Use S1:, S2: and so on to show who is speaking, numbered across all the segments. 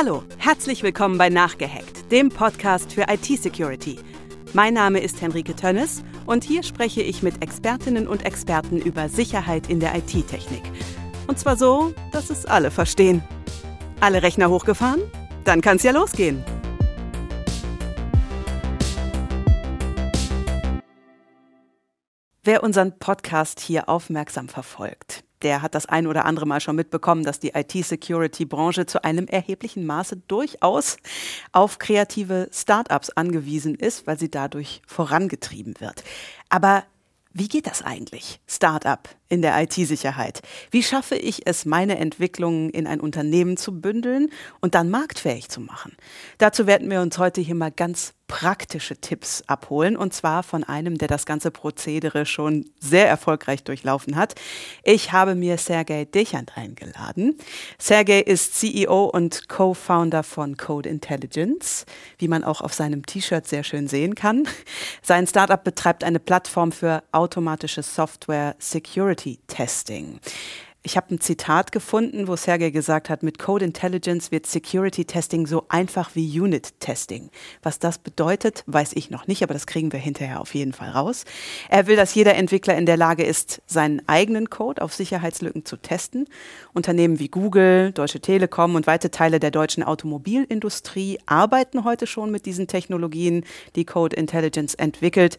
S1: Hallo, herzlich willkommen bei Nachgehackt, dem Podcast für IT-Security. Mein Name ist Henrike Tönnes und hier spreche ich mit Expertinnen und Experten über Sicherheit in der IT-Technik. Und zwar so, dass es alle verstehen. Alle Rechner hochgefahren? Dann kann's ja losgehen. Wer unseren Podcast hier aufmerksam verfolgt, der hat das ein oder andere Mal schon mitbekommen, dass die IT-Security-Branche zu einem erheblichen Maße durchaus auf kreative Startups angewiesen ist, weil sie dadurch vorangetrieben wird. Aber wie geht das eigentlich? Startup in der IT-Sicherheit. Wie schaffe ich es, meine Entwicklungen in ein Unternehmen zu bündeln und dann marktfähig zu machen? Dazu werden wir uns heute hier mal ganz praktische Tipps abholen und zwar von einem, der das ganze Prozedere schon sehr erfolgreich durchlaufen hat. Ich habe mir Sergei Dechant eingeladen. Sergei ist CEO und Co-Founder von Code Intelligence, wie man auch auf seinem T-Shirt sehr schön sehen kann. Sein Startup betreibt eine Plattform für automatische Software Security Security Testing. Ich habe ein Zitat gefunden, wo Sergey gesagt hat, mit Code Intelligence wird Security Testing so einfach wie Unit Testing. Was das bedeutet, weiß ich noch nicht, aber das kriegen wir hinterher auf jeden Fall raus. Er will, dass jeder Entwickler in der Lage ist, seinen eigenen Code auf Sicherheitslücken zu testen. Unternehmen wie Google, Deutsche Telekom und weite Teile der deutschen Automobilindustrie arbeiten heute schon mit diesen Technologien, die Code Intelligence entwickelt.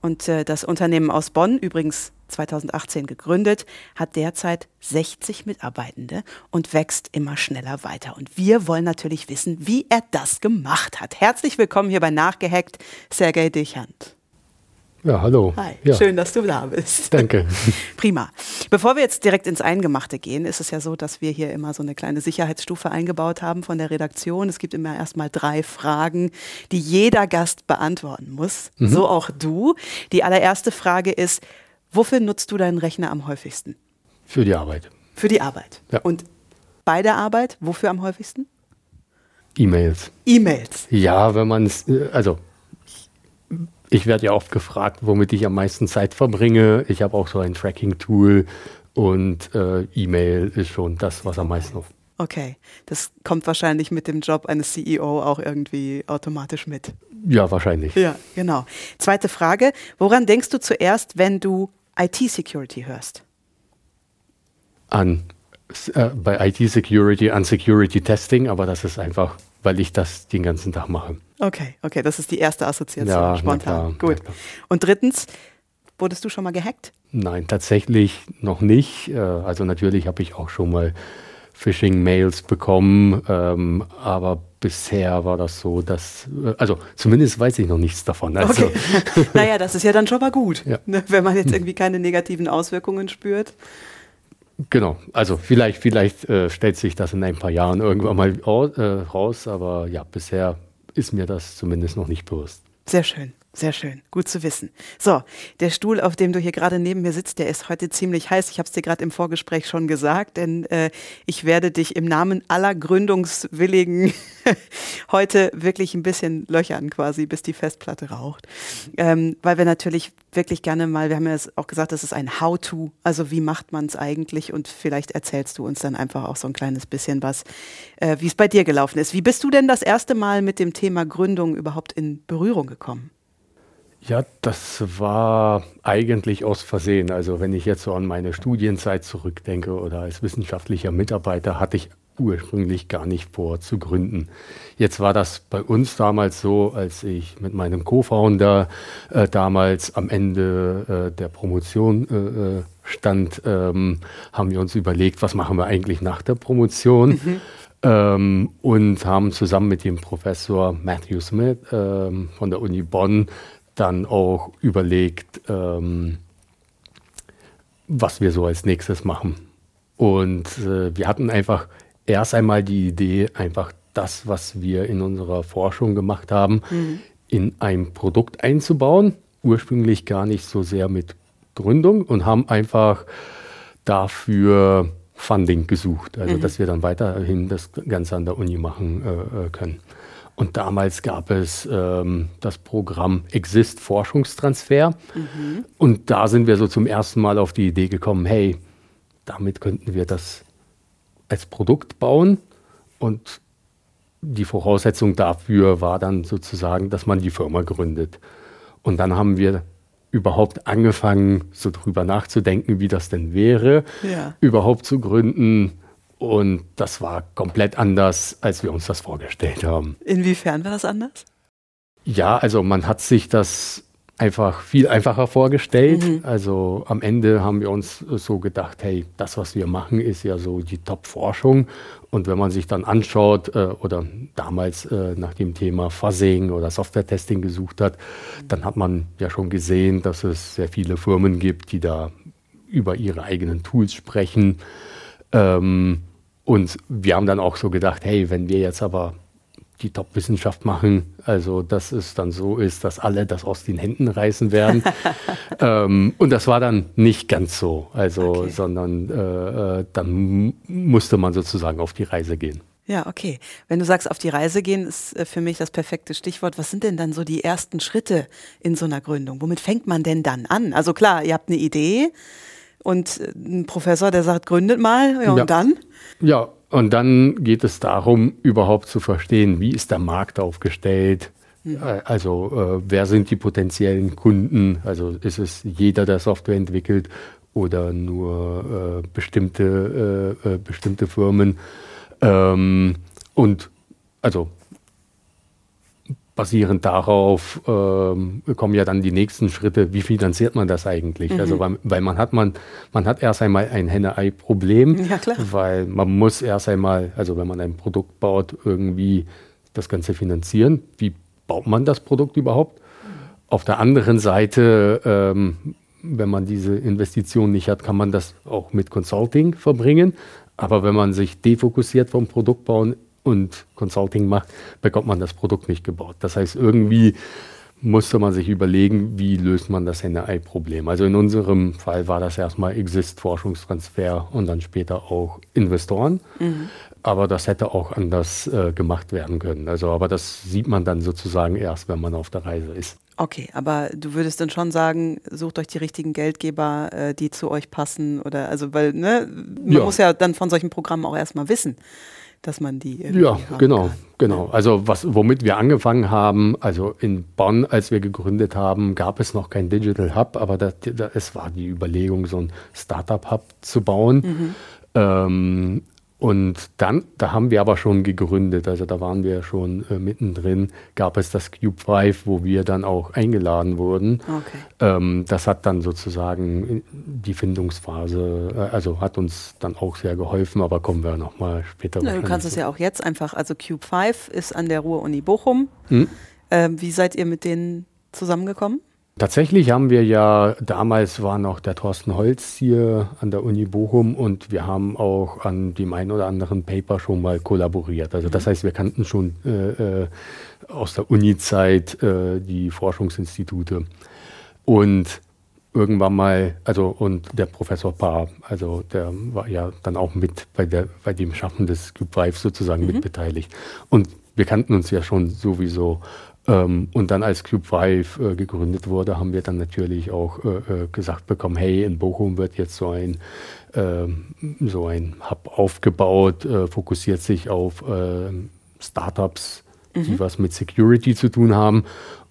S1: Und äh, das Unternehmen aus Bonn, übrigens 2018 gegründet, hat derzeit 60 Mitarbeitende und wächst immer schneller weiter. Und wir wollen natürlich wissen, wie er das gemacht hat. Herzlich willkommen hier bei Nachgehackt, Sergei Dechant.
S2: Ja, hallo.
S1: Hi,
S2: ja.
S1: schön, dass du da bist.
S2: Danke.
S1: Prima. Bevor wir jetzt direkt ins Eingemachte gehen, ist es ja so, dass wir hier immer so eine kleine Sicherheitsstufe eingebaut haben von der Redaktion. Es gibt immer erstmal drei Fragen, die jeder Gast beantworten muss. Mhm. So auch du. Die allererste Frage ist, wofür nutzt du deinen Rechner am häufigsten?
S2: Für die Arbeit.
S1: Für die Arbeit.
S2: Ja.
S1: Und bei der Arbeit, wofür am häufigsten?
S2: E-Mails.
S1: E-Mails.
S2: Ja, wenn man es, äh, also ich werde ja oft gefragt, womit ich am meisten Zeit verbringe. Ich habe auch so ein Tracking-Tool und äh, E-Mail ist schon das, was am meisten auf.
S1: Okay, das kommt wahrscheinlich mit dem Job eines CEO auch irgendwie automatisch mit.
S2: Ja, wahrscheinlich.
S1: Ja, genau. Zweite Frage, woran denkst du zuerst, wenn du IT-Security hörst?
S2: An äh, bei IT-Security an Security-Testing, aber das ist einfach, weil ich das den ganzen Tag mache.
S1: Okay, okay, das ist die erste Assoziation,
S2: ja,
S1: spontan. Gut. Und drittens, wurdest du schon mal gehackt?
S2: Nein, tatsächlich noch nicht. Äh, also natürlich habe ich auch schon mal Phishing-Mails bekommen, ähm, aber bisher war das so, dass, äh, also zumindest weiß ich noch nichts davon. Also.
S1: Okay. naja, das ist ja dann schon mal gut,
S2: ja.
S1: ne, wenn man jetzt irgendwie keine negativen Auswirkungen spürt.
S2: Genau, also vielleicht, vielleicht äh, stellt sich das in ein paar Jahren irgendwann mal äh, raus, aber ja, bisher ist mir das zumindest noch nicht bewusst.
S1: Sehr schön. Sehr schön, gut zu wissen. So, der Stuhl, auf dem du hier gerade neben mir sitzt, der ist heute ziemlich heiß. Ich habe es dir gerade im Vorgespräch schon gesagt, denn äh, ich werde dich im Namen aller Gründungswilligen heute wirklich ein bisschen löchern quasi, bis die Festplatte raucht. Ähm, weil wir natürlich wirklich gerne mal, wir haben ja auch gesagt, das ist ein How-to, also wie macht man es eigentlich und vielleicht erzählst du uns dann einfach auch so ein kleines bisschen was, äh, wie es bei dir gelaufen ist. Wie bist du denn das erste Mal mit dem Thema Gründung überhaupt in Berührung gekommen?
S2: Ja, das war eigentlich aus Versehen. Also wenn ich jetzt so an meine Studienzeit zurückdenke oder als wissenschaftlicher Mitarbeiter hatte ich ursprünglich gar nicht vor zu gründen. Jetzt war das bei uns damals so, als ich mit meinem Co-Founder äh, damals am Ende äh, der Promotion äh, äh stand, ähm, haben wir uns überlegt, was machen wir eigentlich nach der Promotion. Mhm. Ähm, und haben zusammen mit dem Professor Matthew Smith ähm, von der Uni Bonn dann auch überlegt, ähm, was wir so als nächstes machen. Und äh, wir hatten einfach erst einmal die Idee, einfach das, was wir in unserer Forschung gemacht haben, mhm. in ein Produkt einzubauen. Ursprünglich gar nicht so sehr mit Gründung und haben einfach dafür Funding gesucht, also mhm. dass wir dann weiterhin das Ganze an der Uni machen äh, äh können. Und damals gab es ähm, das Programm Exist Forschungstransfer. Mhm. Und da sind wir so zum ersten Mal auf die Idee gekommen, hey, damit könnten wir das als Produkt bauen. Und die Voraussetzung dafür war dann sozusagen, dass man die Firma gründet. Und dann haben wir überhaupt angefangen, so drüber nachzudenken, wie das denn wäre, ja. überhaupt zu gründen. Und das war komplett anders, als wir uns das vorgestellt haben.
S1: Inwiefern war das anders?
S2: Ja, also man hat sich das einfach viel einfacher vorgestellt. Mhm. Also am Ende haben wir uns so gedacht, hey, das, was wir machen, ist ja so die Top-Forschung. Und wenn man sich dann anschaut äh, oder damals äh, nach dem Thema Fuzzing oder Software-Testing gesucht hat, dann hat man ja schon gesehen, dass es sehr viele Firmen gibt, die da über ihre eigenen Tools sprechen. Ähm, und wir haben dann auch so gedacht, hey, wenn wir jetzt aber die Top-Wissenschaft machen. Also, dass es dann so ist, dass alle das aus den Händen reißen werden. ähm, und das war dann nicht ganz so. Also, okay. sondern äh, äh, dann musste man sozusagen auf die Reise gehen.
S1: Ja, okay. Wenn du sagst, auf die Reise gehen, ist äh, für mich das perfekte Stichwort. Was sind denn dann so die ersten Schritte in so einer Gründung? Womit fängt man denn dann an? Also klar, ihr habt eine Idee und äh, ein Professor, der sagt, gründet mal, ja, ja. und dann?
S2: Ja, und dann geht es darum, überhaupt zu verstehen, wie ist der Markt aufgestellt, mhm. also äh, wer sind die potenziellen Kunden, also ist es jeder, der Software entwickelt oder nur äh, bestimmte, äh, äh bestimmte Firmen. Ähm, und also basierend darauf ähm, kommen ja dann die nächsten Schritte, wie finanziert man das eigentlich? Mhm. Also weil, weil, man hat man, man hat erst einmal ein Henne-Ei-Problem, ja, weil man muss erst einmal, also wenn man ein Produkt baut, irgendwie das Ganze finanzieren. Wie baut man das Produkt überhaupt? Auf der anderen Seite, ähm, wenn man diese Investition nicht hat, kann man das auch mit Consulting verbringen. Aber wenn man sich defokussiert vom Produktbauen und Consulting macht, bekommt man das Produkt nicht gebaut. Das heißt, irgendwie musste man sich überlegen, wie löst man das Henne-Ei-Problem. Also in unserem Fall war das erstmal Exist-Forschungstransfer und dann später auch Investoren. Mhm. Aber das hätte auch anders äh, gemacht werden können. Also, aber das sieht man dann sozusagen erst, wenn man auf der Reise ist.
S1: Okay, aber du würdest dann schon sagen, sucht euch die richtigen Geldgeber, äh, die zu euch passen oder also weil ne, man ja. muss ja dann von solchen Programmen auch erstmal wissen dass man die.
S2: Ja, genau, kann. genau. Also was, womit wir angefangen haben, also in Bonn, als wir gegründet haben, gab es noch kein Digital Hub, aber das, das, es war die Überlegung, so ein Startup Hub zu bauen. Mhm. Ähm, und dann, da haben wir aber schon gegründet, also da waren wir schon äh, mittendrin, gab es das Cube 5, wo wir dann auch eingeladen wurden. Okay. Ähm, das hat dann sozusagen die Findungsphase, äh, also hat uns dann auch sehr geholfen, aber kommen wir nochmal später.
S1: Na, du kannst es ja auch jetzt einfach, also Cube 5 ist an der Ruhr-Uni Bochum. Hm? Ähm, wie seid ihr mit denen zusammengekommen?
S2: Tatsächlich haben wir ja, damals war noch der Thorsten Holz hier an der Uni Bochum und wir haben auch an dem einen oder anderen Paper schon mal kollaboriert. Also das mhm. heißt, wir kannten schon äh, äh, aus der Uni-Zeit äh, die Forschungsinstitute. Und irgendwann mal, also und der Professor Paar, also der war ja dann auch mit bei, der, bei dem Schaffen des Cube 5 sozusagen mhm. mitbeteiligt. Und wir kannten uns ja schon sowieso. Ähm, und dann als Club 5 äh, gegründet wurde, haben wir dann natürlich auch äh, äh, gesagt bekommen, hey, in Bochum wird jetzt so ein, ähm, so ein Hub aufgebaut, äh, fokussiert sich auf ähm, Startups, die mhm. was mit Security zu tun haben.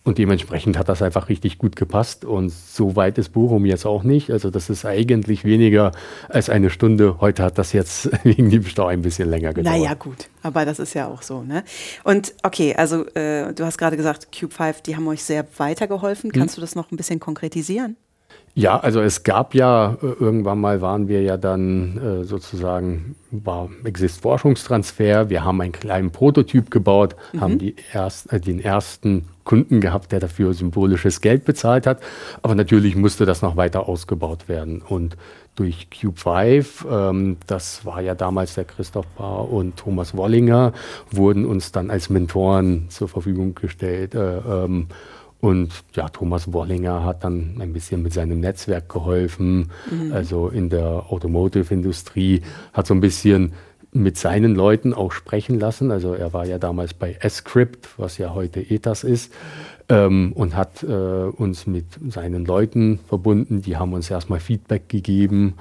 S2: Und dementsprechend hat das einfach richtig gut gepasst. Und so weit ist Bochum jetzt auch nicht. Also das ist eigentlich weniger als eine Stunde. Heute hat das jetzt wegen dem Stau ein bisschen länger gedauert.
S1: Naja, gut. Aber das ist ja auch so. Ne? Und okay, also äh, du hast gerade gesagt, Cube 5, die haben euch sehr weitergeholfen. Kannst hm. du das noch ein bisschen konkretisieren?
S2: Ja, also es gab ja, äh, irgendwann mal waren wir ja dann äh, sozusagen, war Exist Forschungstransfer. Wir haben einen kleinen Prototyp gebaut, mhm. haben die erst, äh, den ersten Kunden gehabt, der dafür symbolisches Geld bezahlt hat. Aber natürlich musste das noch weiter ausgebaut werden. Und durch Cube 5, ähm, das war ja damals der Christoph Paar und Thomas Wollinger, wurden uns dann als Mentoren zur Verfügung gestellt. Äh, ähm, und ja, Thomas Wollinger hat dann ein bisschen mit seinem Netzwerk geholfen, mhm. also in der Automotive-Industrie, hat so ein bisschen mit seinen Leuten auch sprechen lassen. Also er war ja damals bei Script, was ja heute ETAS ist. ähm, und hat äh, uns mit seinen Leuten verbunden. Die haben uns erstmal Feedback gegeben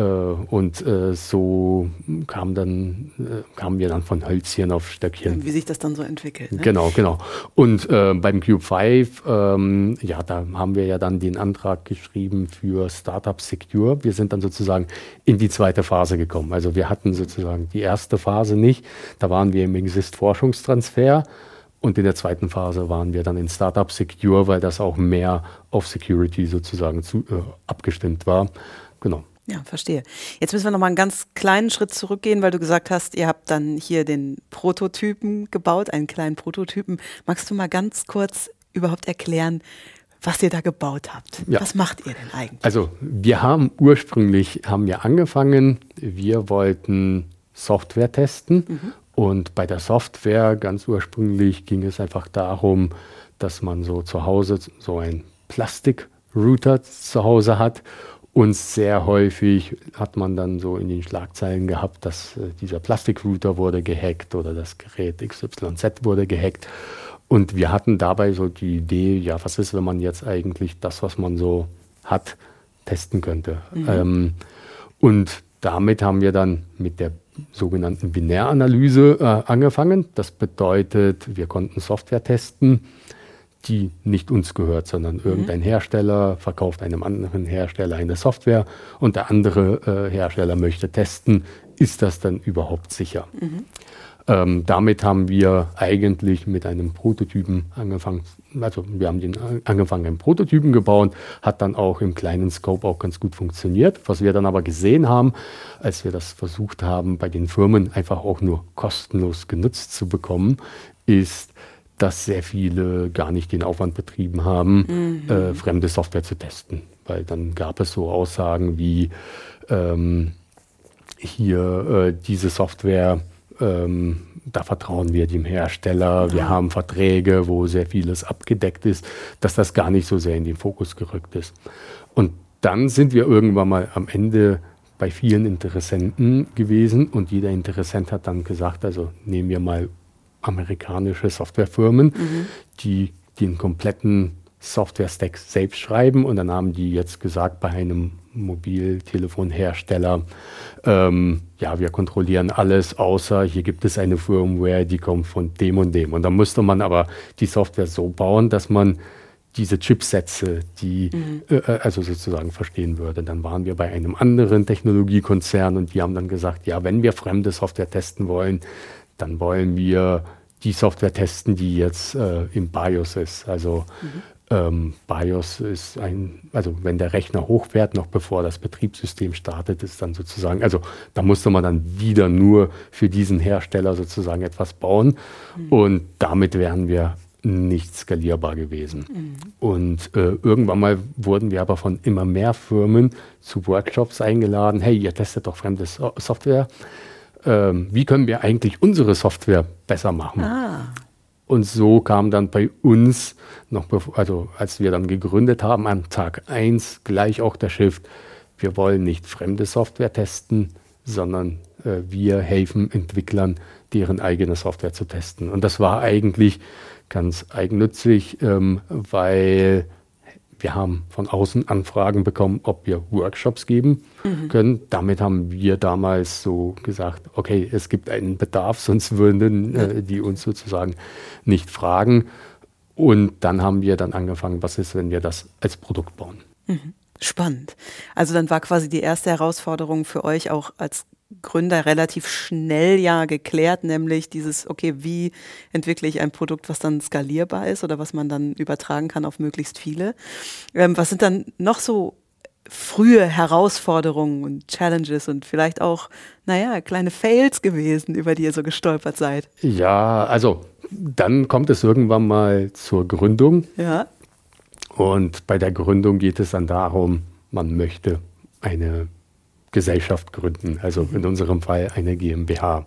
S2: und äh, so kam dann, äh, kamen wir dann von Hölzchen auf Stöckchen.
S1: Wie sich das dann so entwickelt. Ne?
S2: Genau, genau. Und äh, beim Cube 5, ähm, ja, da haben wir ja dann den Antrag geschrieben für Startup Secure. Wir sind dann sozusagen in die zweite Phase gekommen. Also wir hatten sozusagen die erste Phase nicht. Da waren wir im Exist-Forschungstransfer. Und in der zweiten Phase waren wir dann in Startup Secure, weil das auch mehr auf Security sozusagen zu, äh, abgestimmt war. Genau.
S1: Ja, verstehe. Jetzt müssen wir noch mal einen ganz kleinen Schritt zurückgehen, weil du gesagt hast, ihr habt dann hier den Prototypen gebaut, einen kleinen Prototypen. Magst du mal ganz kurz überhaupt erklären, was ihr da gebaut habt? Ja. Was macht ihr denn eigentlich?
S2: Also wir haben ursprünglich haben wir angefangen, wir wollten Software testen mhm. und bei der Software ganz ursprünglich ging es einfach darum, dass man so zu Hause so ein Plastikrouter zu Hause hat und sehr häufig hat man dann so in den Schlagzeilen gehabt, dass äh, dieser Plastikrouter wurde gehackt oder das Gerät XYZ wurde gehackt. Und wir hatten dabei so die Idee, ja, was ist, wenn man jetzt eigentlich das, was man so hat, testen könnte. Mhm. Ähm, und damit haben wir dann mit der sogenannten Binäranalyse äh, angefangen. Das bedeutet, wir konnten Software testen die nicht uns gehört, sondern mhm. irgendein Hersteller verkauft einem anderen Hersteller eine Software und der andere äh, Hersteller möchte testen, ist das dann überhaupt sicher? Mhm. Ähm, damit haben wir eigentlich mit einem Prototypen angefangen. Also wir haben den angefangen, einen Prototypen gebaut, hat dann auch im kleinen Scope auch ganz gut funktioniert. Was wir dann aber gesehen haben, als wir das versucht haben, bei den Firmen einfach auch nur kostenlos genutzt zu bekommen, ist, dass sehr viele gar nicht den Aufwand betrieben haben, mhm. äh, fremde Software zu testen. Weil dann gab es so Aussagen wie ähm, hier äh, diese Software, ähm, da vertrauen wir dem Hersteller, wir haben Verträge, wo sehr vieles abgedeckt ist, dass das gar nicht so sehr in den Fokus gerückt ist. Und dann sind wir irgendwann mal am Ende bei vielen Interessenten gewesen und jeder Interessent hat dann gesagt, also nehmen wir mal amerikanische Softwarefirmen, mhm. die den kompletten Software-Stack selbst schreiben und dann haben die jetzt gesagt bei einem Mobiltelefonhersteller, ähm, ja, wir kontrollieren alles, außer hier gibt es eine Firmware, die kommt von dem und dem. Und dann musste man aber die Software so bauen, dass man diese Chipsätze, die mhm. äh, äh also sozusagen verstehen würde. Dann waren wir bei einem anderen Technologiekonzern und die haben dann gesagt, ja, wenn wir fremde Software testen wollen, dann wollen wir die Software testen, die jetzt äh, im BIOS ist. Also mhm. ähm, BIOS ist ein, also wenn der Rechner hochfährt, noch bevor das Betriebssystem startet, ist dann sozusagen, also da musste man dann wieder nur für diesen Hersteller sozusagen etwas bauen mhm. und damit wären wir nicht skalierbar gewesen. Mhm. Und äh, irgendwann mal wurden wir aber von immer mehr Firmen zu Workshops eingeladen. Hey, ihr testet doch fremde so Software ähm, wie können wir eigentlich unsere Software besser machen. Ah. Und so kam dann bei uns noch, also als wir dann gegründet haben, an Tag 1 gleich auch der Shift, wir wollen nicht fremde Software testen, sondern äh, wir helfen Entwicklern, deren eigene Software zu testen. Und das war eigentlich ganz eigennützig, ähm, weil wir haben von außen Anfragen bekommen, ob wir Workshops geben mhm. können. Damit haben wir damals so gesagt, okay, es gibt einen Bedarf, sonst würden äh, die uns sozusagen nicht fragen. Und dann haben wir dann angefangen, was ist, wenn wir das als Produkt bauen.
S1: Mhm. Spannend. Also dann war quasi die erste Herausforderung für euch auch als Gründer relativ schnell ja geklärt, nämlich dieses, okay, wie entwickle ich ein Produkt, was dann skalierbar ist oder was man dann übertragen kann auf möglichst viele. Ähm, was sind dann noch so frühe Herausforderungen und Challenges und vielleicht auch, naja, kleine Fails gewesen, über die ihr so gestolpert seid?
S2: Ja, also dann kommt es irgendwann mal zur Gründung.
S1: Ja.
S2: Und bei der Gründung geht es dann darum, man möchte eine Gesellschaft gründen, also in unserem Fall eine GmbH.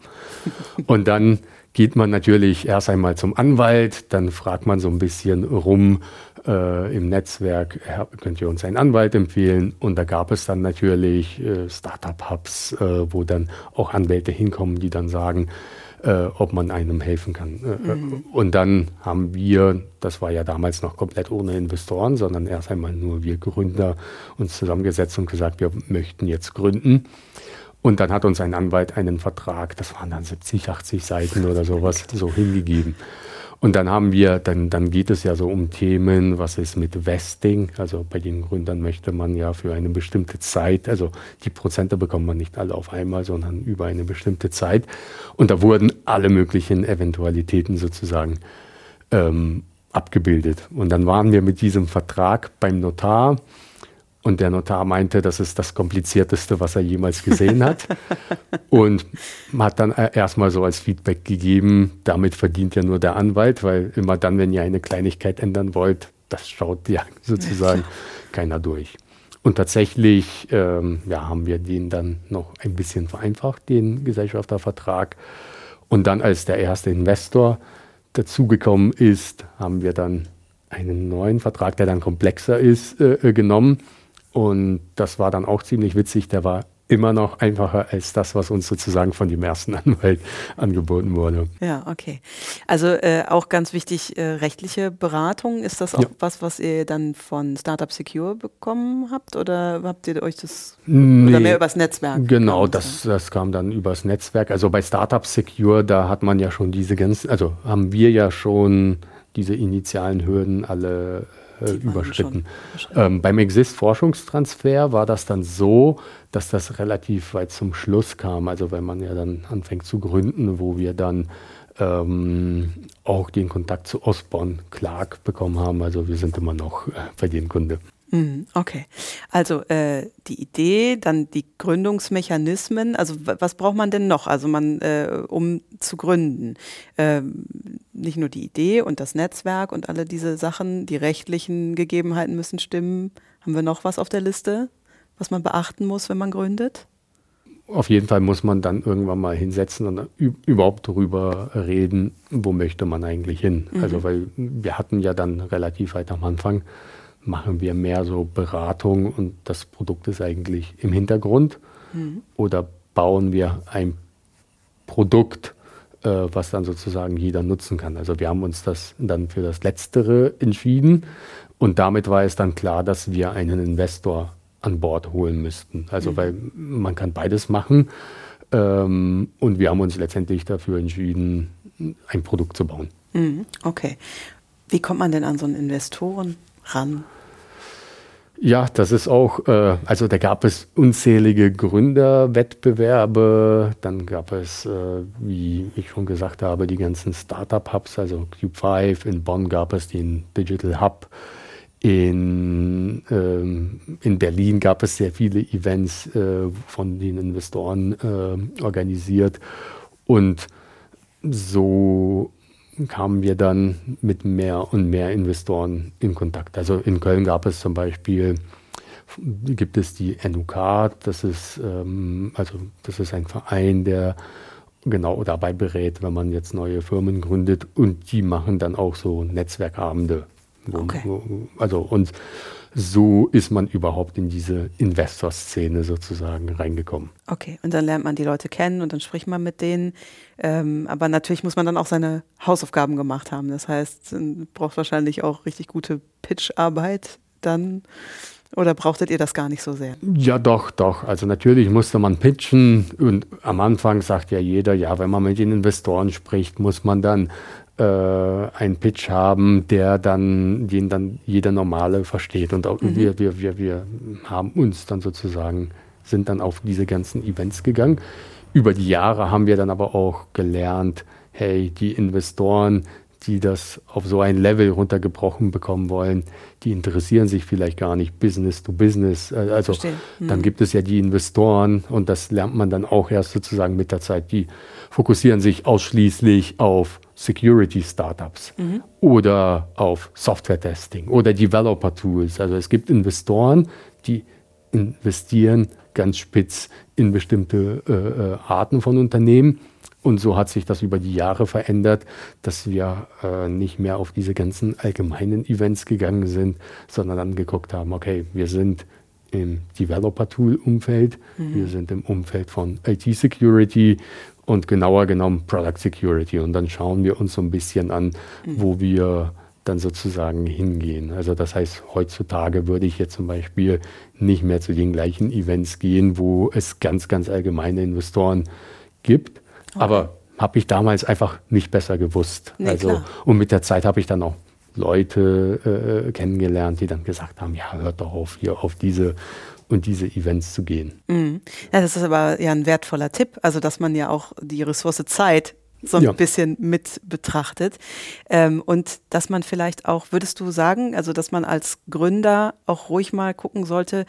S2: Und dann geht man natürlich erst einmal zum Anwalt, dann fragt man so ein bisschen rum äh, im Netzwerk, könnt ihr uns einen Anwalt empfehlen? Und da gab es dann natürlich äh, Startup-Hubs, äh, wo dann auch Anwälte hinkommen, die dann sagen, äh, ob man einem helfen kann. Äh, mhm. Und dann haben wir, das war ja damals noch komplett ohne Investoren, sondern erst einmal nur wir Gründer uns zusammengesetzt und gesagt, wir möchten jetzt gründen. Und dann hat uns ein Anwalt einen Vertrag, das waren dann 70, 80 Seiten oder sowas, so hingegeben. Und dann haben wir, dann, dann geht es ja so um Themen, was ist mit Vesting? Also bei den Gründern möchte man ja für eine bestimmte Zeit, also die Prozente bekommt man nicht alle auf einmal, sondern über eine bestimmte Zeit. Und da wurden alle möglichen Eventualitäten sozusagen ähm, abgebildet. Und dann waren wir mit diesem Vertrag beim Notar und der Notar meinte, das ist das Komplizierteste, was er jemals gesehen hat. und hat dann äh, erstmal so als Feedback gegeben, damit verdient ja nur der Anwalt, weil immer dann, wenn ihr eine Kleinigkeit ändern wollt, das schaut ja sozusagen keiner durch. Und tatsächlich ähm, ja, haben wir den dann noch ein bisschen vereinfacht, den Gesellschaftervertrag. Und dann, als der erste Investor dazugekommen ist, haben wir dann einen neuen Vertrag, der dann komplexer ist, äh, äh genommen und das war dann auch ziemlich witzig. Der war immer noch einfacher als das, was uns sozusagen von dem ersten Anwalt angeboten wurde.
S1: Ja, okay. Also äh, auch ganz wichtig, äh, rechtliche Beratung. Ist das auch ja. was, was ihr dann von Startup Secure bekommen habt oder habt ihr euch das nee, oder mehr übers Netzwerk?
S2: Genau, das, das kam dann übers Netzwerk. Also bei Startup Secure, da hat man ja schon diese ganzen, also haben wir ja schon diese initialen Hürden alle äh, überschritten. Ähm, beim Exist-Forschungstransfer war das dann so, dass das relativ weit zum Schluss kam. Also wenn man ja dann anfängt zu gründen, wo wir dann ähm, auch den Kontakt zu Osborne Clark bekommen haben. Also wir sind immer noch äh, bei dem Kunde.
S1: Mhm, okay, also äh, die Idee, dann die Gründungsmechanismen. Also was braucht man denn noch? Also man, äh, um zu gründen, äh, nicht nur die Idee und das Netzwerk und alle diese Sachen, die rechtlichen Gegebenheiten müssen stimmen. Haben wir noch was auf der Liste, was man beachten muss, wenn man gründet?
S2: Auf jeden Fall muss man dann irgendwann mal hinsetzen und überhaupt darüber reden, wo möchte man eigentlich hin. Mhm. Also weil wir hatten ja dann relativ weit am Anfang machen wir mehr so Beratung und das Produkt ist eigentlich im Hintergrund? Mhm. Oder bauen wir ein Produkt, äh, was dann sozusagen jeder nutzen kann? Also wir haben uns das dann für das Letztere entschieden und damit war es dann klar, dass wir einen Investor an Bord holen müssten. Also mhm. weil man kann beides machen ähm, und wir haben uns letztendlich dafür entschieden, ein Produkt zu bauen.
S1: Mhm. Okay. Wie kommt man denn an so einen Investoren ran?
S2: Ja, das ist auch, äh, also da gab es unzählige Gründerwettbewerbe, dann gab es, äh, wie ich schon gesagt habe, die ganzen Startup-Hubs, also Cube 5, in Bonn gab es den Digital Hub, in, ähm, in Berlin gab es sehr viele Events äh, von den Investoren äh, organisiert. Und so kamen wir dann mit mehr und mehr Investoren in Kontakt. Also in Köln gab es zum Beispiel, gibt es die NUK, das ist, ähm, also das ist ein Verein, der genau dabei berät, wenn man jetzt neue Firmen gründet und die machen dann auch so Netzwerkabende. Okay. Also und so ist man überhaupt in diese Investor-Szene sozusagen reingekommen.
S1: Okay, und dann lernt man die Leute kennen und dann spricht man mit denen. Ähm, aber natürlich muss man dann auch seine Hausaufgaben gemacht haben. Das heißt, braucht wahrscheinlich auch richtig gute Pitch-Arbeit dann. Oder brauchtet ihr das gar nicht so sehr?
S2: Ja, doch, doch. Also natürlich musste man pitchen und am Anfang sagt ja jeder, ja, wenn man mit den Investoren spricht, muss man dann äh, einen Pitch haben, der dann, den dann jeder Normale versteht. Und auch mhm. wir, wir, wir, wir haben uns dann sozusagen, sind dann auf diese ganzen Events gegangen. Über die Jahre haben wir dann aber auch gelernt, hey, die Investoren, die das auf so ein Level runtergebrochen bekommen wollen, die interessieren sich vielleicht gar nicht Business to Business. Äh, also mhm. dann gibt es ja die Investoren und das lernt man dann auch erst sozusagen mit der Zeit, die fokussieren sich ausschließlich auf Security-Startups mhm. oder auf Software-Testing oder Developer-Tools. Also es gibt Investoren, die investieren ganz spitz in bestimmte äh, äh, Arten von Unternehmen. Und so hat sich das über die Jahre verändert, dass wir äh, nicht mehr auf diese ganzen allgemeinen Events gegangen sind, sondern dann geguckt haben, okay, wir sind im Developer-Tool-Umfeld, mhm. wir sind im Umfeld von IT-Security und genauer genommen Product Security. Und dann schauen wir uns so ein bisschen an, mhm. wo wir dann sozusagen hingehen. Also das heißt, heutzutage würde ich jetzt zum Beispiel nicht mehr zu den gleichen Events gehen, wo es ganz, ganz allgemeine Investoren gibt. Okay. Aber habe ich damals einfach nicht besser gewusst. Nee, also, klar. und mit der Zeit habe ich dann auch Leute äh, kennengelernt, die dann gesagt haben, ja, hört doch auf, hier auf diese und diese Events zu gehen.
S1: Mhm. Ja, das ist aber ja ein wertvoller Tipp, also dass man ja auch die Ressource Zeit so ein ja. bisschen mit betrachtet. Ähm, und dass man vielleicht auch, würdest du sagen, also dass man als Gründer auch ruhig mal gucken sollte,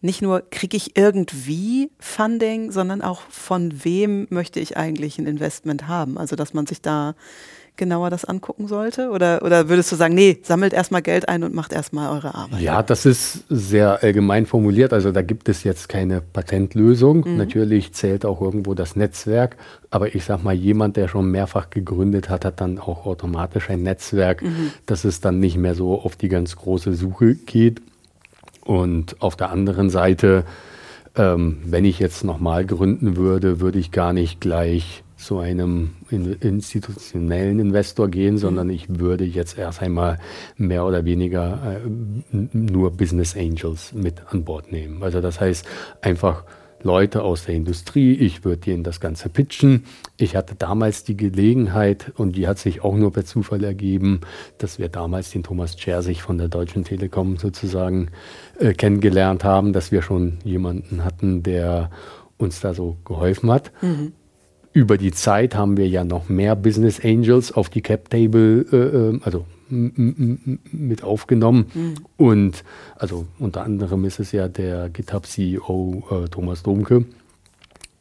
S1: nicht nur kriege ich irgendwie Funding, sondern auch von wem möchte ich eigentlich ein Investment haben? Also dass man sich da genauer das angucken sollte? Oder, oder würdest du sagen, nee, sammelt erstmal Geld ein und macht erstmal eure Arbeit?
S2: Ja, das ist sehr allgemein formuliert. Also da gibt es jetzt keine Patentlösung. Mhm. Natürlich zählt auch irgendwo das Netzwerk. Aber ich sag mal, jemand, der schon mehrfach gegründet hat, hat dann auch automatisch ein Netzwerk, mhm. dass es dann nicht mehr so auf die ganz große Suche geht. Und auf der anderen Seite, ähm, wenn ich jetzt nochmal gründen würde, würde ich gar nicht gleich zu einem institutionellen Investor gehen, sondern ich würde jetzt erst einmal mehr oder weniger äh, nur Business Angels mit an Bord nehmen. Also das heißt einfach Leute aus der Industrie, ich würde denen das Ganze pitchen. Ich hatte damals die Gelegenheit und die hat sich auch nur per Zufall ergeben, dass wir damals den Thomas Chersig von der Deutschen Telekom sozusagen äh, kennengelernt haben, dass wir schon jemanden hatten, der uns da so geholfen hat. Mhm über die Zeit haben wir ja noch mehr Business Angels auf die Cap Table, äh, ähm, also mit aufgenommen. Mhm. Und also unter anderem ist es ja der GitHub CEO äh, Thomas Domke.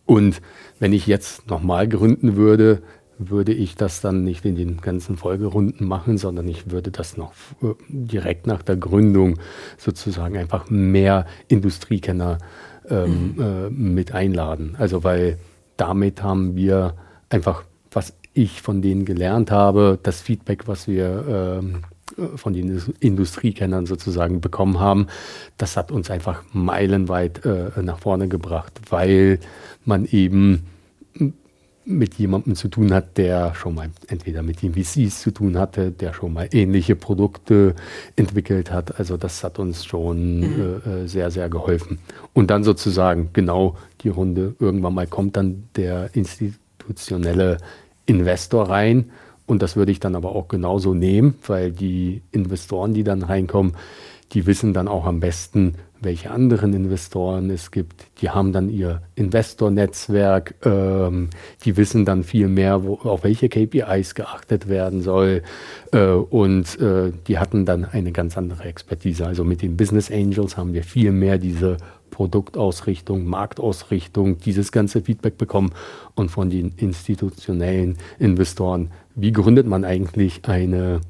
S2: Und wenn ich jetzt nochmal gründen würde, würde ich das dann nicht in den ganzen Folgerunden machen, sondern ich würde das noch äh, direkt nach der Gründung sozusagen einfach mehr Industriekenner ähm, mhm. äh, mit einladen. Also weil damit haben wir einfach, was ich von denen gelernt habe, das Feedback, was wir ähm, von den Industriekennern sozusagen bekommen haben, das hat uns einfach meilenweit äh, nach vorne gebracht, weil man eben mit jemandem zu tun hat, der schon mal entweder mit den VCs zu tun hatte, der schon mal ähnliche Produkte entwickelt hat. Also das hat uns schon mhm. äh, sehr, sehr geholfen. Und dann sozusagen genau die Runde, irgendwann mal kommt dann der institutionelle Investor rein. Und das würde ich dann aber auch genauso nehmen, weil die Investoren, die dann reinkommen, die wissen dann auch am besten, welche anderen Investoren es gibt. Die haben dann ihr Investornetzwerk, ähm, die wissen dann viel mehr, wo, auf welche KPIs geachtet werden soll äh, und äh, die hatten dann eine ganz andere Expertise. Also mit den Business Angels haben wir viel mehr diese Produktausrichtung, Marktausrichtung, dieses ganze Feedback bekommen und von den institutionellen Investoren, wie gründet man eigentlich eine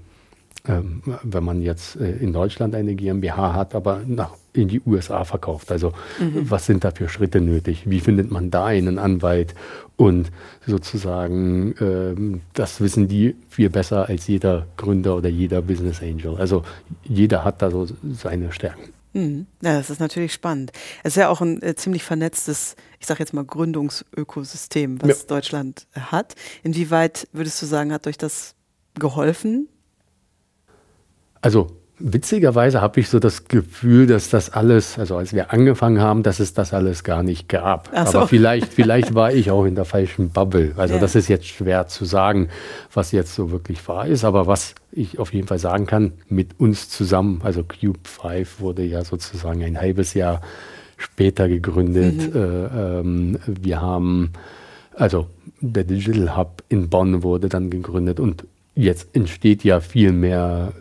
S2: ähm, wenn man jetzt äh, in Deutschland eine GmbH hat, aber nach, in die USA verkauft. Also mhm. was sind da für Schritte nötig? Wie findet man da einen Anwalt? Und sozusagen, ähm, das wissen die viel besser als jeder Gründer oder jeder Business Angel. Also jeder hat da so seine Stärken.
S1: Mhm. Ja, das ist natürlich spannend. Es ist ja auch ein äh, ziemlich vernetztes, ich sage jetzt mal Gründungsökosystem, was ja. Deutschland hat. Inwieweit würdest du sagen, hat euch das geholfen,
S2: also witzigerweise habe ich so das Gefühl, dass das alles, also als wir angefangen haben, dass es das alles gar nicht gab. So. Aber vielleicht, vielleicht war ich auch in der falschen Bubble. Also ja. das ist jetzt schwer zu sagen, was jetzt so wirklich wahr ist. Aber was ich auf jeden Fall sagen kann, mit uns zusammen, also Cube 5 wurde ja sozusagen ein halbes Jahr später gegründet. Mhm. Äh, ähm, wir haben, also der Digital Hub in Bonn wurde dann gegründet und jetzt entsteht ja viel mehr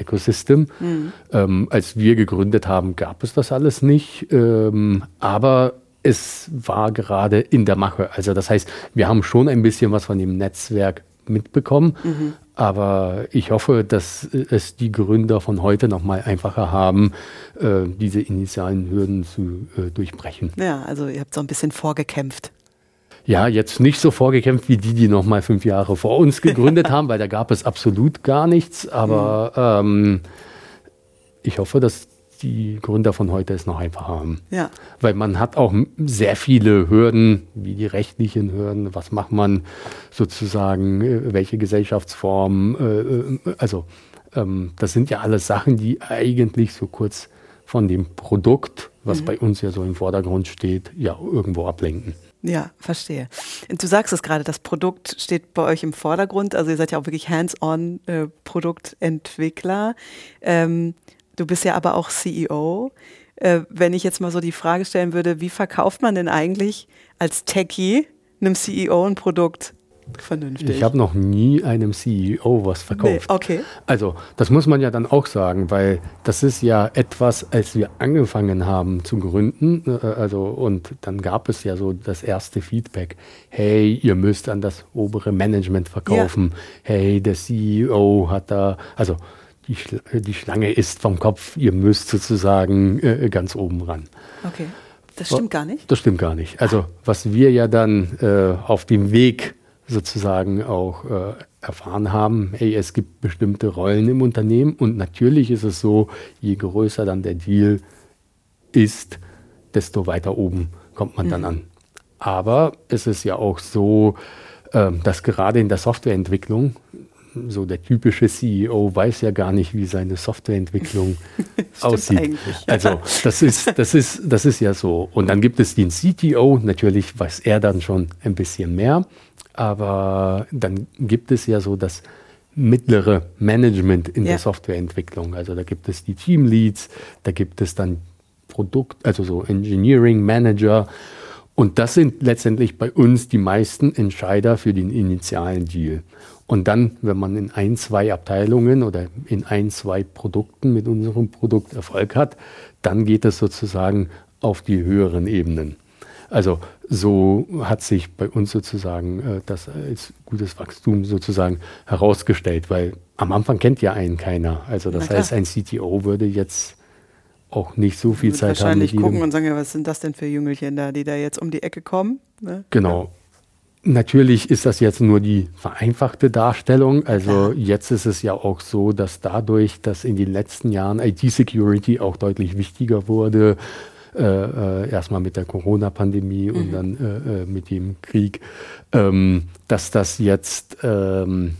S2: Ecosystem. Mhm. Ähm, als wir gegründet haben, gab es das alles nicht. Ähm, aber es war gerade in der Mache. Also das heißt, wir haben schon ein bisschen was von dem Netzwerk mitbekommen. Mhm. Aber ich hoffe, dass es die Gründer von heute noch mal einfacher haben, äh, diese initialen Hürden zu äh, durchbrechen.
S1: Ja, also ihr habt so ein bisschen vorgekämpft
S2: ja, jetzt nicht so vorgekämpft wie die, die noch mal fünf Jahre vor uns gegründet haben, weil da gab es absolut gar nichts. Aber mhm. ähm, ich hoffe, dass die Gründer von heute es noch einfacher haben.
S1: Ja.
S2: Weil man hat auch sehr viele Hürden, wie die rechtlichen Hürden, was macht man sozusagen, äh, welche Gesellschaftsform, äh, äh, also ähm, das sind ja alles Sachen, die eigentlich so kurz von dem Produkt, was mhm. bei uns ja so im Vordergrund steht, ja irgendwo ablenken.
S1: Ja, verstehe. Du sagst es gerade, das Produkt steht bei euch im Vordergrund. Also ihr seid ja auch wirklich hands-on äh, Produktentwickler. Ähm, du bist ja aber auch CEO. Äh, wenn ich jetzt mal so die Frage stellen würde, wie verkauft man denn eigentlich als Techie einem CEO ein Produkt? Vernünftig.
S2: Ich habe noch nie einem CEO was verkauft.
S1: Nee, okay.
S2: Also das muss man ja dann auch sagen, weil das ist ja etwas, als wir angefangen haben zu gründen, äh, also und dann gab es ja so das erste Feedback, hey, ihr müsst an das obere Management verkaufen, ja. hey, der CEO hat da, also die, Schla die Schlange ist vom Kopf, ihr müsst sozusagen äh, ganz oben ran.
S1: Okay. Das stimmt gar nicht?
S2: Das stimmt gar nicht. Also was wir ja dann äh, auf dem Weg sozusagen auch äh, erfahren haben, hey, es gibt bestimmte Rollen im Unternehmen und natürlich ist es so, je größer dann der Deal ist, desto weiter oben kommt man mhm. dann an. Aber es ist ja auch so, äh, dass gerade in der Softwareentwicklung so der typische CEO weiß ja gar nicht, wie seine Softwareentwicklung aussieht. Also das ist, das ist, das ist ja so. Und dann gibt es den CTO, natürlich weiß er dann schon ein bisschen mehr. Aber dann gibt es ja so das mittlere Management in ja. der Softwareentwicklung. Also da gibt es die Teamleads, da gibt es dann Produkt, also so Engineering Manager. Und das sind letztendlich bei uns die meisten Entscheider für den initialen Deal. Und dann, wenn man in ein, zwei Abteilungen oder in ein, zwei Produkten mit unserem Produkt Erfolg hat, dann geht es sozusagen auf die höheren Ebenen. Also so hat sich bei uns sozusagen äh, das als gutes Wachstum sozusagen herausgestellt, weil am Anfang kennt ja einen keiner. Also das heißt, ein CTO würde jetzt auch nicht so viel Zeit
S1: haben. Wahrscheinlich gucken und sagen, ja, was sind das denn für Jüngelchen da, die da jetzt um die Ecke kommen?
S2: Ne? Genau. Ja. Natürlich ist das jetzt nur die vereinfachte Darstellung. Also jetzt ist es ja auch so, dass dadurch, dass in den letzten Jahren IT-Security auch deutlich wichtiger wurde, äh, äh, erstmal mit der Corona-Pandemie mhm. und dann äh, äh, mit dem Krieg, ähm, dass das jetzt ähm,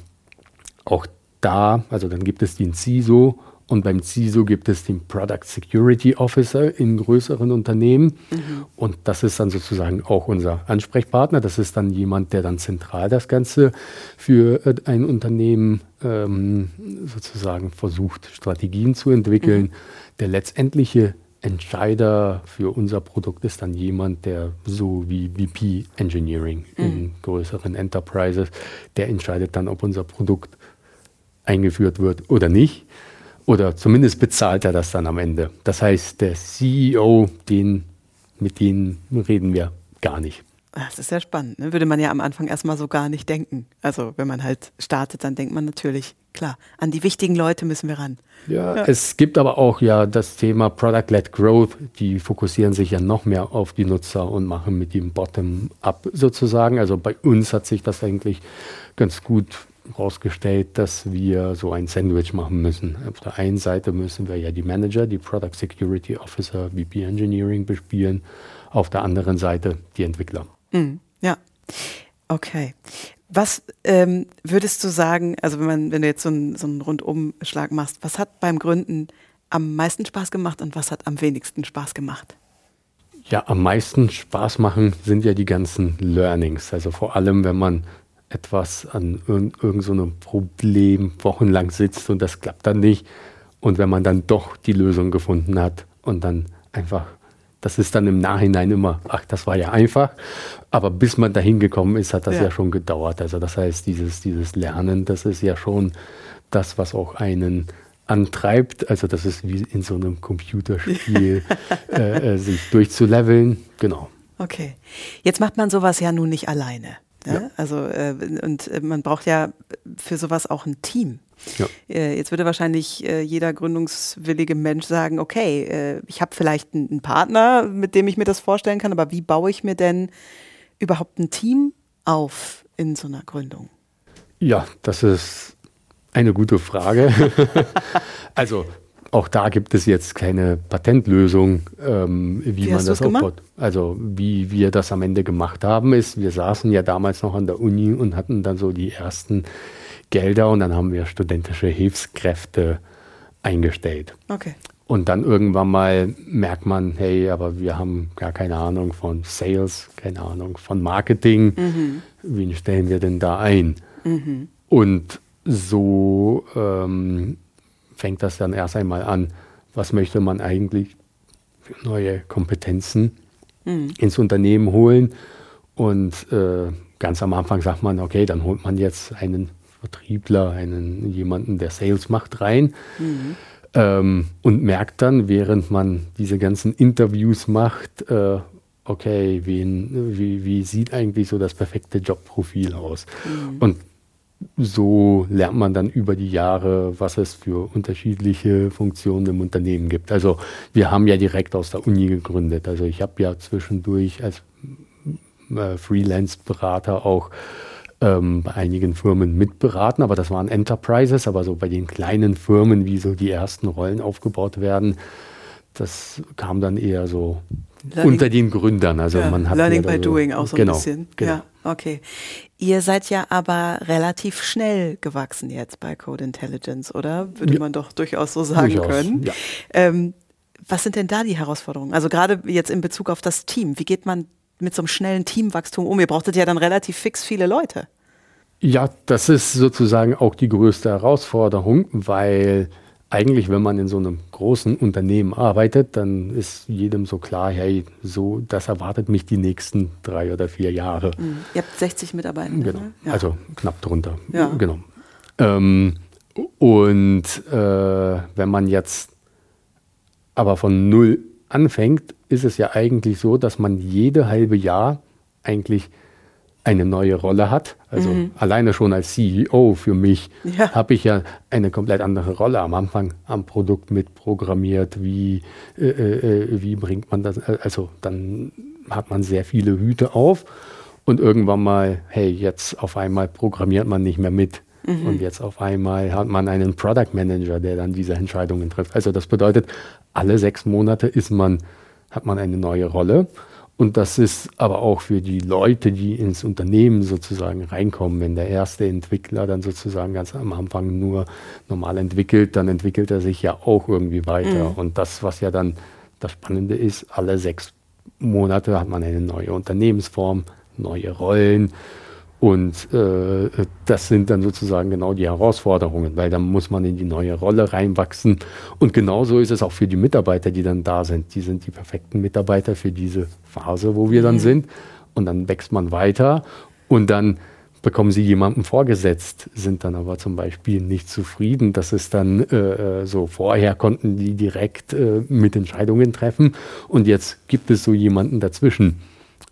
S2: auch da, also dann gibt es den CISO und beim CISO gibt es den Product Security Officer in größeren Unternehmen. Mhm. Und das ist dann sozusagen auch unser Ansprechpartner. Das ist dann jemand, der dann zentral das Ganze für äh, ein Unternehmen ähm, sozusagen versucht, Strategien zu entwickeln. Mhm. Der letztendliche Entscheider für unser Produkt ist dann jemand, der so wie VP Engineering mhm. in größeren Enterprises, der entscheidet dann, ob unser Produkt eingeführt wird oder nicht. Oder zumindest bezahlt er das dann am Ende. Das heißt, der CEO, den, mit dem reden wir gar nicht.
S1: Das ist sehr spannend. Ne? Würde man ja am Anfang erstmal so gar nicht denken. Also wenn man halt startet, dann denkt man natürlich, klar, an die wichtigen Leute müssen wir ran.
S2: Ja, ja. es gibt aber auch ja das Thema Product-led Growth. Die fokussieren sich ja noch mehr auf die Nutzer und machen mit dem Bottom-up sozusagen. Also bei uns hat sich das eigentlich ganz gut herausgestellt, dass wir so ein Sandwich machen müssen. Auf der einen Seite müssen wir ja die Manager, die Product Security Officer, VP Engineering bespielen. Auf der anderen Seite die Entwickler.
S1: Mhm. Ja, okay. Was ähm, würdest du sagen, also wenn, man, wenn du jetzt so einen, so einen Rundumschlag machst, was hat beim Gründen am meisten Spaß gemacht und was hat am wenigsten Spaß gemacht?
S2: Ja, am meisten Spaß machen sind ja die ganzen Learnings. Also vor allem, wenn man etwas an irgendeinem so Problem wochenlang sitzt und das klappt dann nicht. Und wenn man dann doch die Lösung gefunden hat und dann einfach das ist dann im Nachhinein immer, ach, das war ja einfach. Aber bis man dahin gekommen ist, hat das ja. ja, schon gedauert. Also das heißt, dieses, dieses Lernen, das ist ja schon das, was auch einen antreibt. Also das ist wie in so einem Computerspiel, äh, äh, sich durchzuleveln. Genau.
S1: Okay. Jetzt macht man sowas ja nun nicht alleine. Ja? Ja. Also äh, und äh, man braucht ja für sowas auch ein Team. Ja. Äh, jetzt würde wahrscheinlich äh, jeder gründungswillige Mensch sagen, okay, äh, ich habe vielleicht einen Partner, mit dem ich mir das vorstellen kann, aber wie baue ich mir denn überhaupt ein Team auf in so einer Gründung?
S2: Ja, das ist eine gute Frage. also auch da gibt es jetzt keine Patentlösung, ähm, wie, wie man das aufbaut. Also wie wir das am Ende gemacht haben, ist, wir saßen ja damals noch an der Uni und hatten dann so die ersten Gelder und dann haben wir studentische Hilfskräfte eingestellt.
S1: Okay.
S2: Und dann irgendwann mal merkt man, hey, aber wir haben gar keine Ahnung von Sales, keine Ahnung von Marketing. Mhm. Wen stellen wir denn da ein? Mhm. Und so ähm, fängt das dann erst einmal an, was möchte man eigentlich für neue Kompetenzen mhm. ins Unternehmen holen. Und äh, ganz am Anfang sagt man, okay, dann holt man jetzt einen Vertriebler, einen jemanden, der Sales macht, rein. Mhm. Ähm, und merkt dann, während man diese ganzen Interviews macht, äh, okay, wen, wie, wie, sieht eigentlich so das perfekte Jobprofil aus? Mhm. Und so lernt man dann über die Jahre, was es für unterschiedliche Funktionen im Unternehmen gibt. Also wir haben ja direkt aus der Uni gegründet. Also ich habe ja zwischendurch als äh, Freelance-Berater auch ähm, bei einigen Firmen mitberaten, aber das waren Enterprises, aber so bei den kleinen Firmen, wie so die ersten Rollen aufgebaut werden, das kam dann eher so Learning, unter den Gründern. Also
S1: ja,
S2: man hat
S1: Learning by so, doing auch so
S2: genau,
S1: ein bisschen.
S2: Genau.
S1: Ja, okay. Ihr seid ja aber relativ schnell gewachsen jetzt bei Code Intelligence, oder? Würde ja, man doch durchaus so sagen durchaus, können. Ja. Ähm, was sind denn da die Herausforderungen? Also gerade jetzt in Bezug auf das Team. Wie geht man mit so einem schnellen Teamwachstum um? Ihr brauchtet ja dann relativ fix viele Leute.
S2: Ja, das ist sozusagen auch die größte Herausforderung, weil eigentlich, wenn man in so einem großen Unternehmen arbeitet, dann ist jedem so klar, hey, so, das erwartet mich die nächsten drei oder vier Jahre.
S1: Mhm. Ihr habt 60 Mitarbeiter.
S2: Genau, ja. also knapp drunter. Ja. Genau. Ähm, und äh, wenn man jetzt aber von null anfängt, ist es ja eigentlich so, dass man jede halbe Jahr eigentlich eine neue Rolle hat. Also mhm. alleine schon als CEO für mich ja. habe ich ja eine komplett andere Rolle am Anfang am Produkt mitprogrammiert. Wie, äh, äh, wie bringt man das? Also dann hat man sehr viele Hüte auf und irgendwann mal, hey, jetzt auf einmal programmiert man nicht mehr mit. Mhm. Und jetzt auf einmal hat man einen Product Manager, der dann diese Entscheidungen trifft. Also das bedeutet, alle sechs Monate ist man hat man eine neue Rolle. Und das ist aber auch für die Leute, die ins Unternehmen sozusagen reinkommen. Wenn der erste Entwickler dann sozusagen ganz am Anfang nur normal entwickelt, dann entwickelt er sich ja auch irgendwie weiter. Mhm. Und das, was ja dann das Spannende ist, alle sechs Monate hat man eine neue Unternehmensform, neue Rollen. Und äh, das sind dann sozusagen genau die Herausforderungen, weil dann muss man in die neue Rolle reinwachsen. Und genauso ist es auch für die Mitarbeiter, die dann da sind. Die sind die perfekten Mitarbeiter für diese Phase, wo wir dann mhm. sind. Und dann wächst man weiter und dann bekommen sie jemanden vorgesetzt, sind dann aber zum Beispiel nicht zufrieden. Das ist dann äh, äh so, vorher konnten die direkt äh, mit Entscheidungen treffen und jetzt gibt es so jemanden dazwischen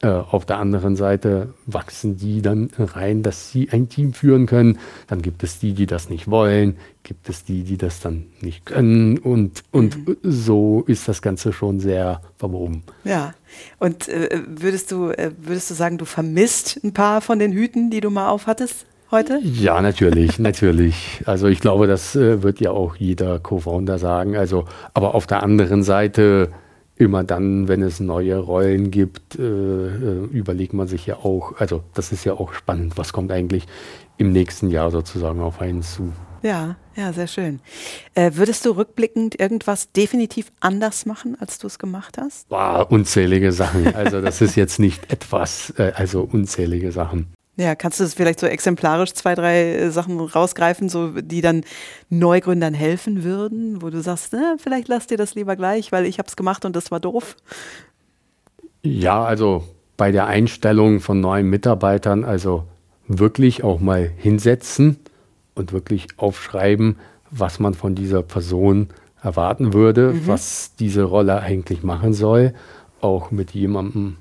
S2: äh, auf der anderen Seite wachsen die dann rein, dass sie ein Team führen können. Dann gibt es die, die das nicht wollen, gibt es die, die das dann nicht können. Und, und mhm. so ist das Ganze schon sehr verwoben.
S1: Ja. Und äh, würdest, du, äh, würdest du sagen, du vermisst ein paar von den Hüten, die du mal aufhattest? Heute?
S2: Ja, natürlich, natürlich. Also ich glaube, das äh, wird ja auch jeder Co-Founder sagen. Also, aber auf der anderen Seite immer dann, wenn es neue Rollen gibt, äh, äh, überlegt man sich ja auch, also das ist ja auch spannend, was kommt eigentlich im nächsten Jahr sozusagen auf einen zu.
S1: Ja, ja, sehr schön. Äh, würdest du rückblickend irgendwas definitiv anders machen, als du es gemacht hast?
S2: Boah, unzählige Sachen. Also das ist jetzt nicht etwas, äh, also unzählige Sachen.
S1: Ja, kannst du das vielleicht so exemplarisch zwei, drei äh, Sachen rausgreifen, so die dann Neugründern helfen würden, wo du sagst, na, vielleicht lass dir das lieber gleich, weil ich habe es gemacht und das war doof?
S2: Ja, also bei der Einstellung von neuen Mitarbeitern, also wirklich auch mal hinsetzen und wirklich aufschreiben, was man von dieser Person erwarten würde, mhm. was diese Rolle eigentlich machen soll, auch mit jemandem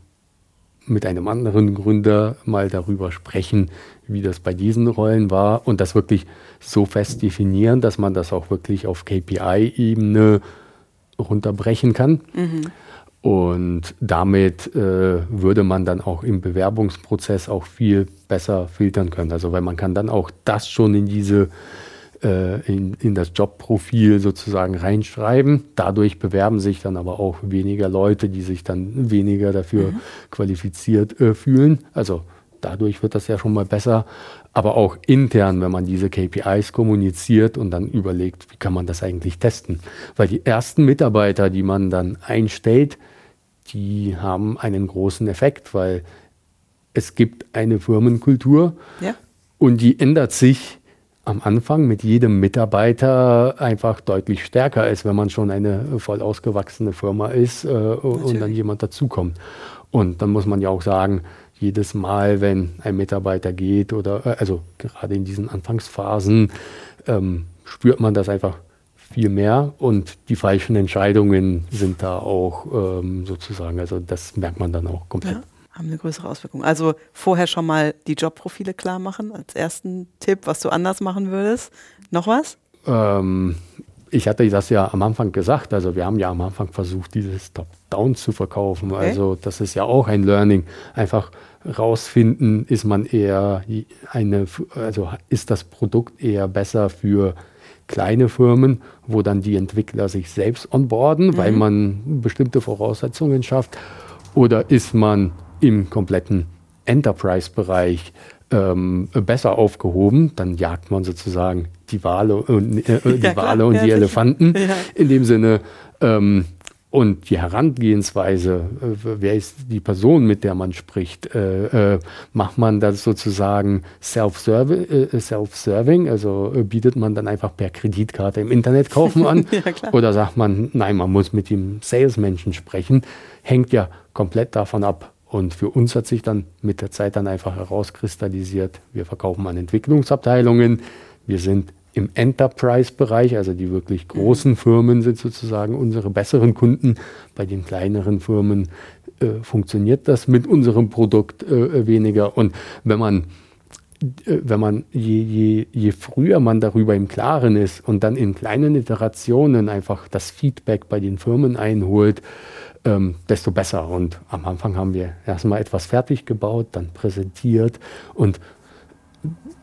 S2: mit einem anderen Gründer mal darüber sprechen, wie das bei diesen Rollen war und das wirklich so fest definieren, dass man das auch wirklich auf KPI-Ebene runterbrechen kann. Mhm. Und damit äh, würde man dann auch im Bewerbungsprozess auch viel besser filtern können. Also weil man kann dann auch das schon in diese äh, in, in das Jobprofil sozusagen reinschreiben. Dadurch bewerben sich dann aber auch weniger Leute, die sich dann weniger dafür mhm. qualifiziert äh, fühlen. Also dadurch wird das ja schon mal besser. Aber auch intern, wenn man diese KPIs kommuniziert und dann überlegt, wie kann man das eigentlich testen. Weil die ersten Mitarbeiter, die man dann einstellt, die haben einen großen Effekt, weil es gibt eine Firmenkultur ja. und die ändert sich am Anfang mit jedem Mitarbeiter einfach deutlich stärker, als wenn man schon eine voll ausgewachsene Firma ist äh, und dann jemand dazukommt. Und dann muss man ja auch sagen, jedes Mal, wenn ein Mitarbeiter geht oder äh, also gerade in diesen Anfangsphasen, ähm, spürt man das einfach viel mehr und die falschen Entscheidungen sind da auch ähm, sozusagen, also das merkt man dann auch komplett. Ja,
S1: haben eine größere Auswirkung. Also vorher schon mal die Jobprofile klar machen als ersten Tipp, was du anders machen würdest. Noch was?
S2: Ähm, ich hatte das ja am Anfang gesagt, also wir haben ja am Anfang versucht, dieses Top-Down zu verkaufen. Okay. Also das ist ja auch ein Learning. Einfach rausfinden, ist man eher eine, also ist das Produkt eher besser für kleine Firmen, wo dann die Entwickler sich selbst onboarden, mhm. weil man bestimmte Voraussetzungen schafft, oder ist man im kompletten Enterprise-Bereich ähm, besser aufgehoben, dann jagt man sozusagen die Wale und, äh, die, ja, Wale und ja, die Elefanten. Ja. In dem Sinne, ähm, und die Herangehensweise, äh, wer ist die Person, mit der man spricht, äh, äh, macht man das sozusagen self-serving, äh, self also äh, bietet man dann einfach per Kreditkarte im Internet kaufen an? ja, oder sagt man, nein, man muss mit dem Salesmenschen sprechen, hängt ja komplett davon ab. Und für uns hat sich dann mit der Zeit dann einfach herauskristallisiert, wir verkaufen an Entwicklungsabteilungen, wir sind im Enterprise-Bereich, also die wirklich großen Firmen sind sozusagen unsere besseren Kunden. Bei den kleineren Firmen äh, funktioniert das mit unserem Produkt äh, weniger. Und wenn man äh, wenn man je, je, je früher man darüber im Klaren ist und dann in kleinen Iterationen einfach das Feedback bei den Firmen einholt, ähm, desto besser. Und am Anfang haben wir erstmal etwas fertig gebaut, dann präsentiert und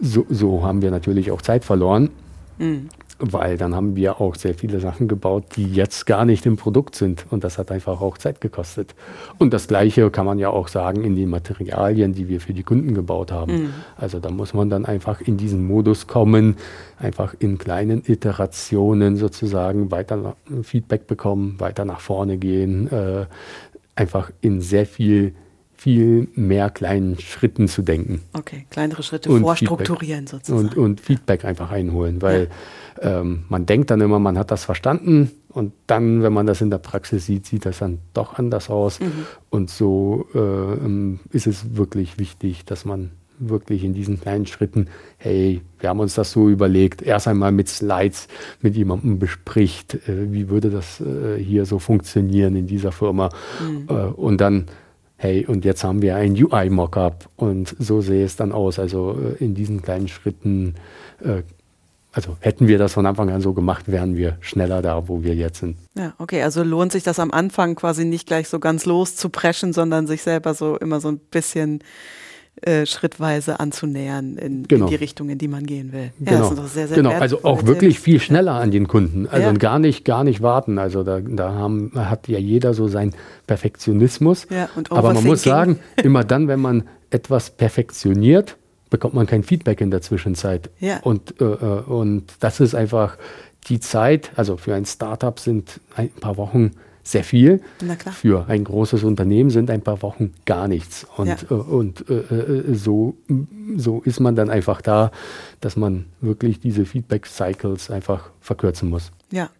S2: so, so haben wir natürlich auch Zeit verloren. Mhm. Weil dann haben wir auch sehr viele Sachen gebaut, die jetzt gar nicht im Produkt sind. Und das hat einfach auch Zeit gekostet. Und das Gleiche kann man ja auch sagen in den Materialien, die wir für die Kunden gebaut haben. Mhm. Also da muss man dann einfach in diesen Modus kommen, einfach in kleinen Iterationen sozusagen weiter Feedback bekommen, weiter nach vorne gehen, äh, einfach in sehr viel viel mehr kleinen Schritten zu denken.
S1: Okay, kleinere Schritte und vorstrukturieren
S2: Feedback. sozusagen. Und, und, Feedback einfach einholen, weil ja. ähm, man denkt dann immer, man hat das verstanden und dann, wenn man das in der Praxis sieht, sieht das dann doch anders aus. Mhm. Und so äh, ist es wirklich wichtig, dass man wirklich in diesen kleinen Schritten, hey, wir haben uns das so überlegt, erst einmal mit Slides mit jemandem bespricht, äh, wie würde das äh, hier so funktionieren in dieser Firma. Mhm. Äh, und dann hey, und jetzt haben wir ein UI-Mockup und so sehe es dann aus. Also äh, in diesen kleinen Schritten, äh, also hätten wir das von Anfang an so gemacht, wären wir schneller da, wo wir jetzt sind.
S1: Ja, okay, also lohnt sich das am Anfang quasi nicht gleich so ganz loszupreschen, sondern sich selber so immer so ein bisschen äh, schrittweise anzunähern in, genau. in, die Richtung, in die man gehen will.
S2: Ja, genau, sehr, sehr genau. also auch wirklich viel schneller an den Kunden. Also ja. gar nicht, gar nicht warten. Also da, da haben, hat ja jeder so seinen Perfektionismus. Ja, Aber man muss sagen, immer dann, wenn man etwas perfektioniert, bekommt man kein Feedback in der Zwischenzeit. Ja. Und, äh, äh und das ist einfach die Zeit, also für ein Startup sind ein paar Wochen sehr viel. Für ein großes Unternehmen sind ein paar Wochen gar nichts. Und, ja. äh, und äh, äh, so, so ist man dann einfach da, dass man wirklich diese Feedback-Cycles einfach verkürzen muss.
S1: Ja.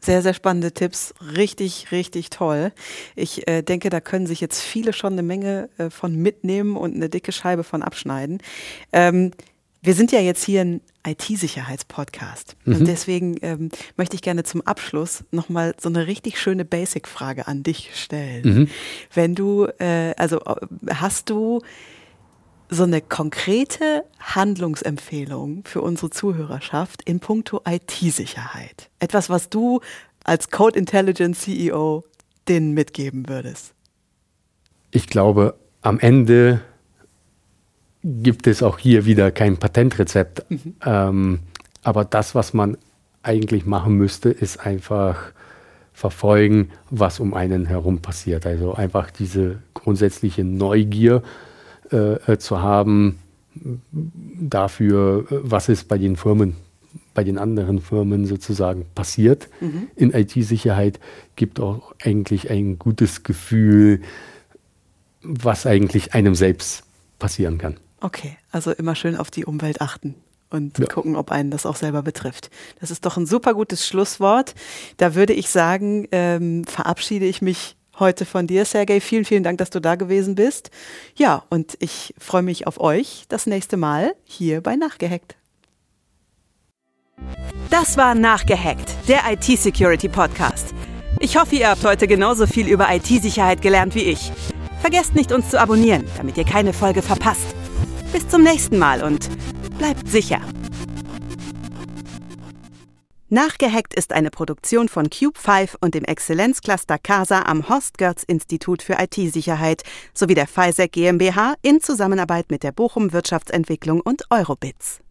S1: Sehr, sehr spannende Tipps. Richtig, richtig toll. Ich äh, denke, da können sich jetzt viele schon eine Menge äh, von mitnehmen und eine dicke Scheibe von abschneiden. Ähm, wir sind ja jetzt hier ein IT-Sicherheitspodcast. Mhm. Und deswegen ähm, möchte ich gerne zum Abschluss nochmal so eine richtig schöne Basic-Frage an dich stellen. Mhm. Wenn du, äh, also äh, hast du so eine konkrete Handlungsempfehlung für unsere Zuhörerschaft in puncto IT-Sicherheit? Etwas, was du als Code Intelligence CEO denen mitgeben würdest?
S2: Ich glaube, am Ende gibt es auch hier wieder kein Patentrezept. Mhm. Ähm, Aber das, was man eigentlich machen müsste, ist einfach verfolgen, was um einen herum passiert. Also einfach diese grundsätzliche Neugier äh, äh zu haben dafür, was ist bei den Firmen, bei den anderen Firmen sozusagen passiert mhm. in IT-Sicherheit, gibt auch eigentlich ein gutes Gefühl, was eigentlich einem selbst passieren kann.
S1: Okay, also immer schön auf die Umwelt achten und ja. gucken, ob einen das auch selber betrifft. Das ist doch ein super gutes Schlusswort. Da würde ich sagen, ähm, verabschiede ich mich heute von dir, Sergej. Vielen, vielen Dank, dass du da gewesen bist. Ja, und ich freue mich auf euch das nächste Mal hier bei Nachgehackt. Das war Nachgehackt, der IT-Security Podcast. Ich hoffe, ihr habt heute genauso viel über IT-Sicherheit gelernt wie ich. Vergesst nicht, uns zu abonnieren, damit ihr keine Folge verpasst. Bis zum nächsten Mal und bleibt sicher. Nachgehackt ist eine Produktion von Cube 5 und dem Exzellenzcluster CASA am Horst Götz Institut für IT-Sicherheit sowie der FISEC GmbH in Zusammenarbeit mit der Bochum Wirtschaftsentwicklung und Eurobits.